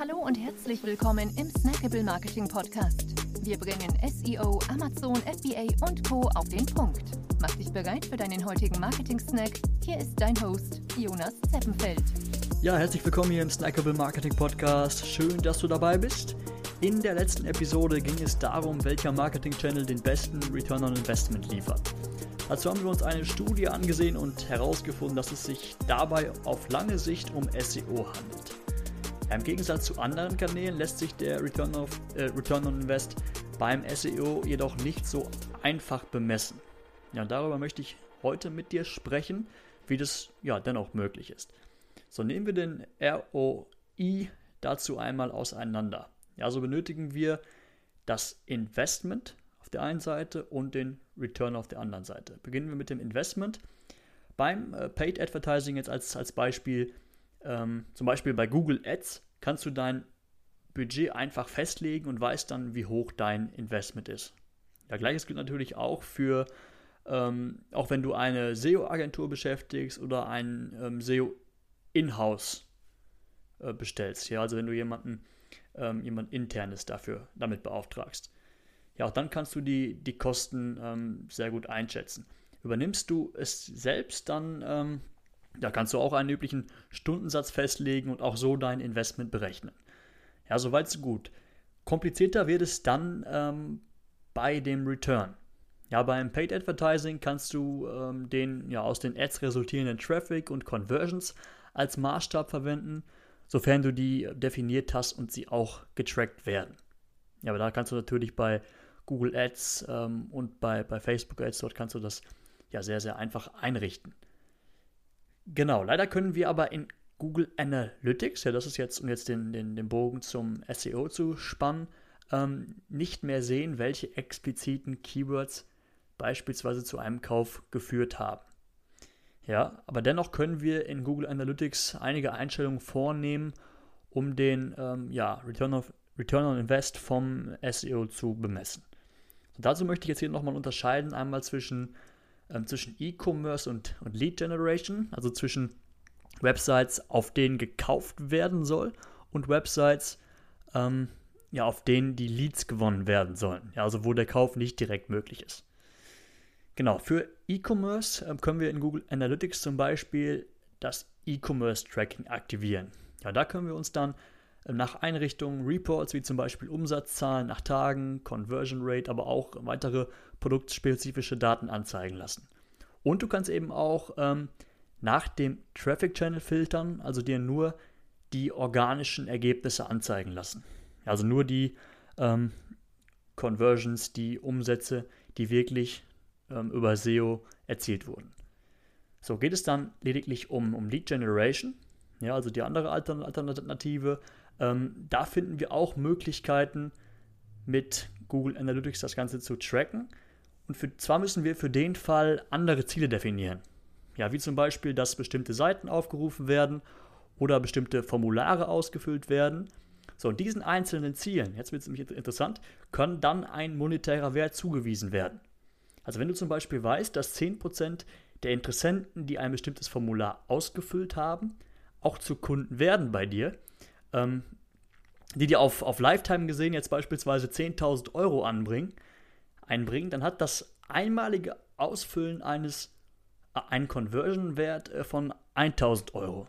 Hallo und herzlich willkommen im Snackable Marketing Podcast. Wir bringen SEO, Amazon, FBA und Co. auf den Punkt. Mach dich bereit für deinen heutigen Marketing-Snack. Hier ist dein Host, Jonas Zeppenfeld. Ja, herzlich willkommen hier im Snackable Marketing Podcast. Schön, dass du dabei bist. In der letzten Episode ging es darum, welcher Marketing-Channel den besten Return on Investment liefert. Dazu haben wir uns eine Studie angesehen und herausgefunden, dass es sich dabei auf lange Sicht um SEO handelt. Im Gegensatz zu anderen Kanälen lässt sich der Return, of, äh, Return on Invest beim SEO jedoch nicht so einfach bemessen. Ja, darüber möchte ich heute mit dir sprechen, wie das ja dennoch möglich ist. So nehmen wir den ROI dazu einmal auseinander. Ja, so benötigen wir das Investment auf der einen Seite und den Return auf der anderen Seite. Beginnen wir mit dem Investment. Beim äh, Paid Advertising jetzt als, als Beispiel ähm, zum Beispiel bei Google Ads kannst du dein Budget einfach festlegen und weißt dann, wie hoch dein Investment ist. Ja, gleiches gilt natürlich auch für, ähm, auch wenn du eine SEO-Agentur beschäftigst oder ein ähm, SEO in-house äh, bestellst. Ja, also wenn du jemanden, ähm, jemand internes dafür damit beauftragst. Ja, auch dann kannst du die, die Kosten ähm, sehr gut einschätzen. Übernimmst du es selbst, dann ähm, da kannst du auch einen üblichen Stundensatz festlegen und auch so dein Investment berechnen. Ja, soweit so gut. Komplizierter wird es dann ähm, bei dem Return. Ja, beim Paid Advertising kannst du ähm, den ja, aus den Ads resultierenden Traffic und Conversions als Maßstab verwenden, sofern du die definiert hast und sie auch getrackt werden. Ja, aber da kannst du natürlich bei Google Ads ähm, und bei, bei Facebook Ads, dort kannst du das ja sehr, sehr einfach einrichten. Genau, leider können wir aber in Google Analytics, ja, das ist jetzt, um jetzt den, den, den Bogen zum SEO zu spannen, ähm, nicht mehr sehen, welche expliziten Keywords beispielsweise zu einem Kauf geführt haben. Ja, aber dennoch können wir in Google Analytics einige Einstellungen vornehmen, um den ähm, ja, Return, of, Return on Invest vom SEO zu bemessen. Und dazu möchte ich jetzt hier nochmal unterscheiden, einmal zwischen ähm, zwischen E-Commerce und, und Lead Generation, also zwischen Websites, auf denen gekauft werden soll und Websites, ähm, ja, auf denen die Leads gewonnen werden sollen. Ja, also wo der Kauf nicht direkt möglich ist. Genau, für E-Commerce äh, können wir in Google Analytics zum Beispiel das E-Commerce Tracking aktivieren. Ja, da können wir uns dann nach Einrichtungen Reports wie zum Beispiel Umsatzzahlen nach Tagen, Conversion Rate, aber auch weitere produktspezifische Daten anzeigen lassen. Und du kannst eben auch ähm, nach dem Traffic Channel filtern, also dir nur die organischen Ergebnisse anzeigen lassen. Also nur die ähm, Conversions, die Umsätze, die wirklich ähm, über SEO erzielt wurden. So geht es dann lediglich um, um Lead Generation, ja, also die andere Alternative, ähm, da finden wir auch Möglichkeiten, mit Google Analytics das Ganze zu tracken. Und für, zwar müssen wir für den Fall andere Ziele definieren. Ja, wie zum Beispiel, dass bestimmte Seiten aufgerufen werden oder bestimmte Formulare ausgefüllt werden. So, und diesen einzelnen Zielen, jetzt wird es nämlich interessant, kann dann ein monetärer Wert zugewiesen werden. Also wenn du zum Beispiel weißt, dass 10% der Interessenten, die ein bestimmtes Formular ausgefüllt haben, auch zu Kunden werden bei dir, ähm, die dir auf, auf Lifetime gesehen jetzt beispielsweise 10.000 Euro anbringen, einbringen, dann hat das einmalige Ausfüllen eines äh, einen Conversion-Wert äh, von 1000 Euro.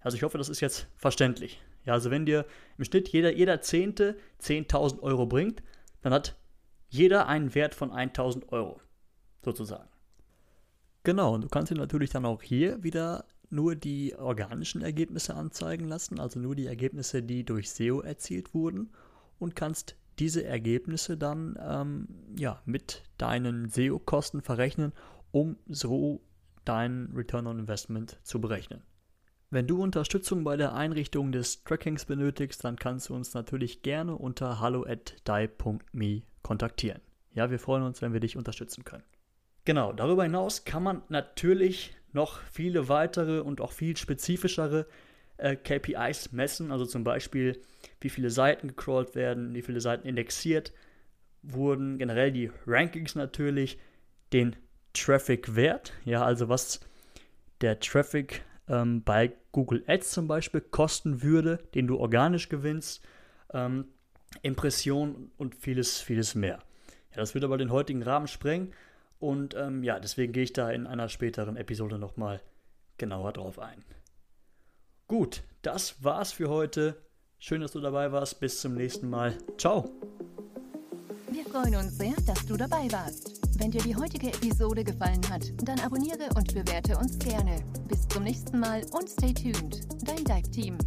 Also ich hoffe, das ist jetzt verständlich. Ja, also wenn dir im Schnitt jeder, jeder Zehnte 10.000 Euro bringt, dann hat jeder einen Wert von 1000 Euro, sozusagen. Genau, und du kannst dir natürlich dann auch hier wieder nur die organischen Ergebnisse anzeigen lassen, also nur die Ergebnisse, die durch SEO erzielt wurden und kannst diese Ergebnisse dann ähm, ja, mit deinen SEO-Kosten verrechnen, um so dein Return on Investment zu berechnen. Wenn du Unterstützung bei der Einrichtung des Trackings benötigst, dann kannst du uns natürlich gerne unter hallo at die.me kontaktieren. Ja, wir freuen uns, wenn wir dich unterstützen können. Genau, darüber hinaus kann man natürlich noch viele weitere und auch viel spezifischere äh, KPIs messen, also zum Beispiel, wie viele Seiten gecrawlt werden, wie viele Seiten indexiert wurden, generell die Rankings natürlich, den Traffic-Wert, ja, also was der Traffic ähm, bei Google Ads zum Beispiel kosten würde, den du organisch gewinnst, ähm, Impressionen und vieles, vieles mehr. Ja, das wird aber den heutigen Rahmen sprengen und ähm, ja, deswegen gehe ich da in einer späteren Episode nochmal genauer drauf ein. Gut, das war's für heute. Schön, dass du dabei warst. Bis zum nächsten Mal. Ciao. Wir freuen uns sehr, dass du dabei warst. Wenn dir die heutige Episode gefallen hat, dann abonniere und bewerte uns gerne. Bis zum nächsten Mal und stay tuned. Dein Dive Team.